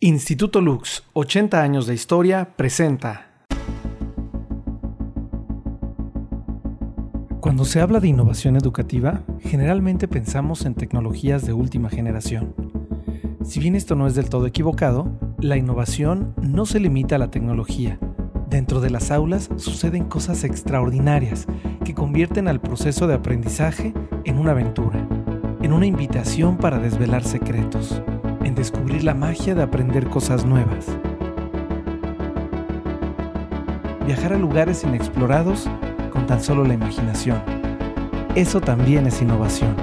Instituto Lux, 80 años de historia, presenta. Cuando se habla de innovación educativa, generalmente pensamos en tecnologías de última generación. Si bien esto no es del todo equivocado, la innovación no se limita a la tecnología. Dentro de las aulas suceden cosas extraordinarias que convierten al proceso de aprendizaje en una aventura, en una invitación para desvelar secretos, en descubrir la magia de aprender cosas nuevas. Viajar a lugares inexplorados con tan solo la imaginación. Eso también es innovación.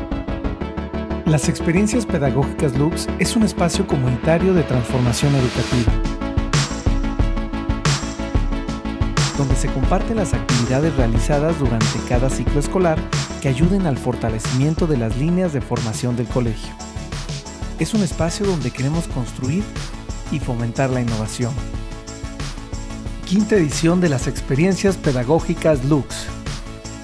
Las experiencias pedagógicas Lux es un espacio comunitario de transformación educativa, donde se comparten las actividades realizadas durante cada ciclo escolar que ayuden al fortalecimiento de las líneas de formación del colegio. Es un espacio donde queremos construir y fomentar la innovación. Quinta edición de las experiencias pedagógicas Lux.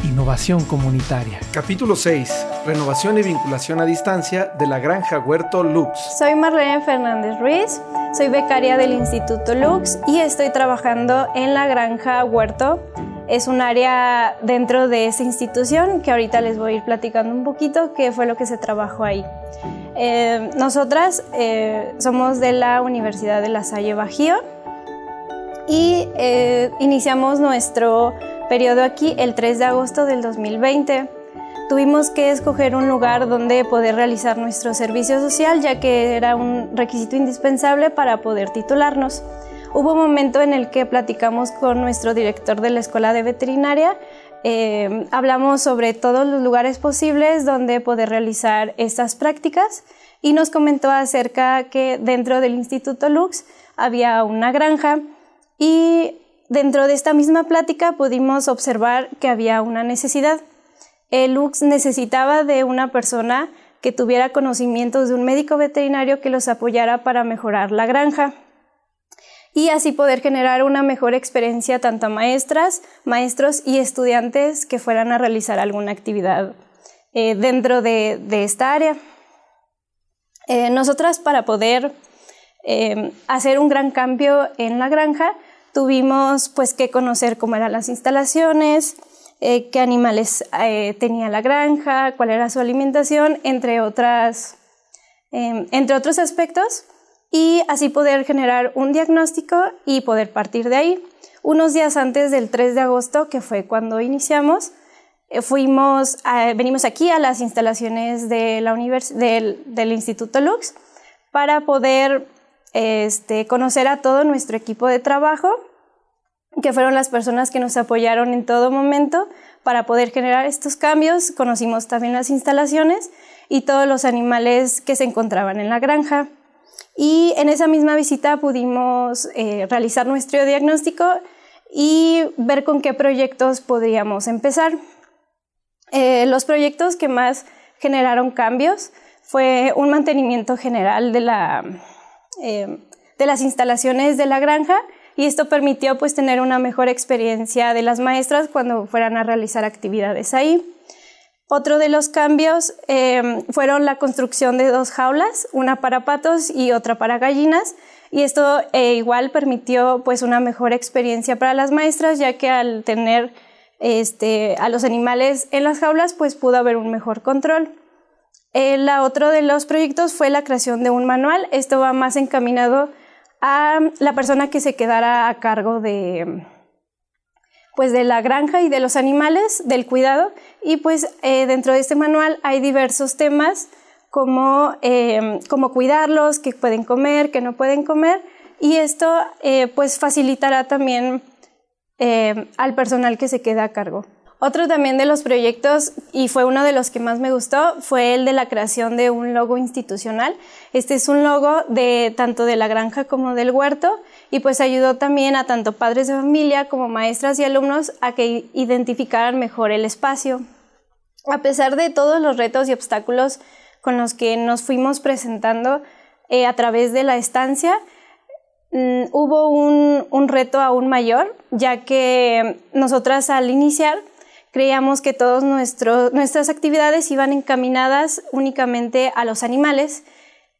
Innovación comunitaria. Capítulo 6. Renovación y vinculación a distancia de la Granja Huerto Lux. Soy Marlene Fernández Ruiz, soy becaria del Instituto Lux y estoy trabajando en la Granja Huerto. Es un área dentro de esa institución que ahorita les voy a ir platicando un poquito qué fue lo que se trabajó ahí. Eh, nosotras eh, somos de la Universidad de La Salle Bajío y eh, iniciamos nuestro periodo aquí el 3 de agosto del 2020. Tuvimos que escoger un lugar donde poder realizar nuestro servicio social, ya que era un requisito indispensable para poder titularnos. Hubo un momento en el que platicamos con nuestro director de la Escuela de Veterinaria, eh, hablamos sobre todos los lugares posibles donde poder realizar estas prácticas y nos comentó acerca que dentro del Instituto Lux había una granja y Dentro de esta misma plática pudimos observar que había una necesidad. El Lux necesitaba de una persona que tuviera conocimientos de un médico veterinario que los apoyara para mejorar la granja y así poder generar una mejor experiencia tanto a maestras, maestros y estudiantes que fueran a realizar alguna actividad eh, dentro de, esta área. Eh, nosotras para poder eh, hacer un gran cambio en la granja, tuvimos pues que conocer cómo eran las instalaciones, qué animales tenía la granja, cuál era su alimentación, entre, otras, entre otros aspectos, y así poder generar un diagnóstico y poder partir de ahí. Unos días antes del 3 de agosto, que fue cuando iniciamos, eh, fuimos venimos aquí a las instalaciones de la del, del Instituto Lux para poder este, conocer a todo nuestro equipo de trabajo, que fueron las personas que nos apoyaron en todo momento para poder generar estos cambios. Conocimos también las instalaciones y todos los animales que se encontraban en la granja. Y en esa misma visita pudimos eh, realizar nuestro diagnóstico y ver con qué proyectos podríamos empezar. Eh, los proyectos que más generaron cambios fue un mantenimiento general de la eh, de las instalaciones de la granja y esto permitió pues tener una mejor experiencia de las maestras cuando fueran a realizar actividades ahí. Otro de los cambios eh, fueron la construcción de dos jaulas, una para patos y otra para gallinas, y esto eh, igual permitió pues una mejor experiencia para las maestras, ya que al tener este, a los animales en las jaulas pues pudo haber un mejor control. El otro de los proyectos fue la creación de un manual. Esto va más encaminado a la persona que se quedara a cargo de, pues de la granja y de los animales, del cuidado. Y pues eh, dentro de este manual hay diversos temas como, eh, cuidarlos, qué pueden comer, qué no pueden comer. Y esto eh, pues facilitará también al personal que se queda a cargo. Otro también de los proyectos, y fue uno de los que más me gustó, fue el de la creación de un logo institucional. Este es un logo de tanto de la granja como del huerto y pues ayudó también a tanto padres de familia como maestras y alumnos a que identificaran mejor el espacio. A pesar de todos los retos y obstáculos con los que nos fuimos presentando eh, a través de la estancia, mm, hubo un, un reto aún mayor, ya que nosotras al iniciar creíamos que todas nuestras actividades iban encaminadas únicamente a los animales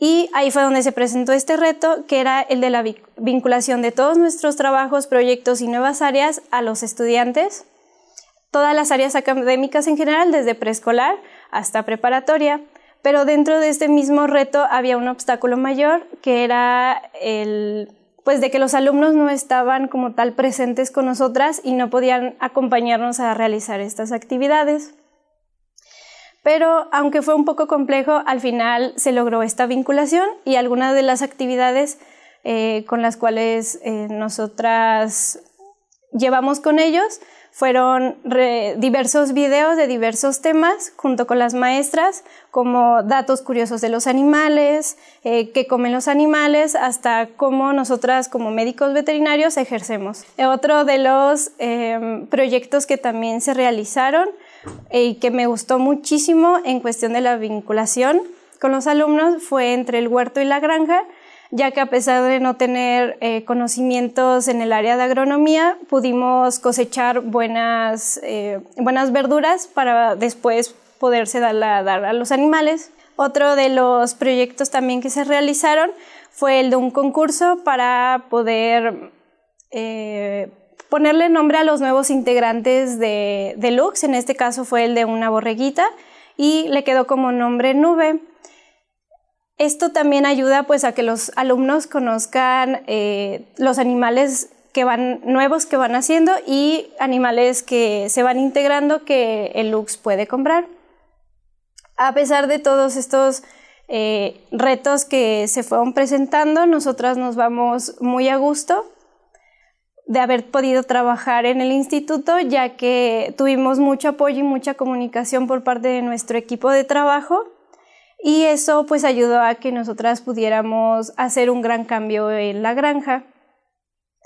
Y ahí fue donde se presentó este reto, que era el de la vinculación de todos nuestros trabajos, proyectos y nuevas áreas a los estudiantes, todas las áreas académicas en general, desde preescolar hasta preparatoria. Pero dentro de este mismo reto había un obstáculo mayor, que era el pues de que los alumnos no estaban como tal presentes con nosotras y no podían acompañarnos a realizar estas actividades. Pero aunque fue un poco complejo, al final se logró esta vinculación y algunas de las actividades eh, con las cuales eh, nosotras llevamos con ellos fueron diversos videos de diversos temas junto con las maestras, como datos curiosos de los animales, eh, qué comen los animales, hasta cómo nosotras como médicos veterinarios ejercemos. Otro de los em, proyectos que también se realizaron eh, y que me gustó muchísimo en cuestión de la vinculación con los alumnos fue entre el huerto y la granja, ya que a pesar de no tener eh, conocimientos en el área de agronomía, pudimos cosechar buenas, eh, buenas verduras para después poderse dar a, dar a los animales. Otro de los proyectos también que se realizaron fue el de un concurso para poder eh, ponerle nombre a los nuevos integrantes de, de Lux, en este caso fue el de una borreguita, y le quedó como nombre Nube. Esto también ayuda pues a que los alumnos conozcan eh, los animales que van nuevos que van haciendo y animales que se van integrando que el Lux puede comprar. A pesar de todos estos eh, retos que se fueron presentando, nosotras nos vamos muy a gusto de haber podido trabajar en el instituto, ya que tuvimos mucho apoyo y mucha comunicación por parte de nuestro equipo de trabajo y eso pues ayudó a que nosotras pudiéramos hacer un gran cambio en la granja.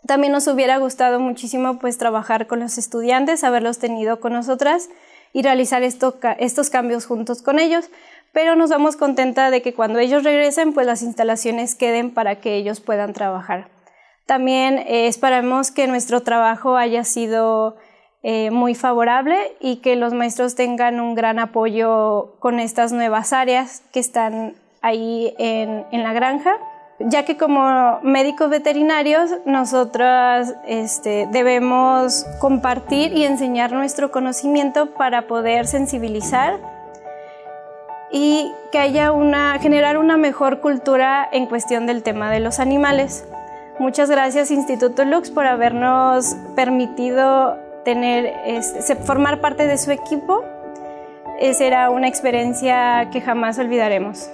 También nos hubiera gustado muchísimo pues trabajar con los estudiantes, haberlos tenido con nosotras y realizar estos cambios juntos con ellos, pero nos damos contenta de que cuando ellos regresen pues las instalaciones queden para que ellos puedan trabajar. También eh, esperamos que nuestro trabajo haya sido eh, muy favorable y que los maestros tengan un gran apoyo con estas nuevas áreas que están ahí en, la granja ya que como médicos veterinarios nosotros este, debemos compartir y enseñar nuestro conocimiento para poder sensibilizar y que haya una, generar una mejor cultura en cuestión del tema de los animales. Muchas gracias Instituto Lux por habernos permitido tener, formar parte de su equipo, será una experiencia que jamás olvidaremos.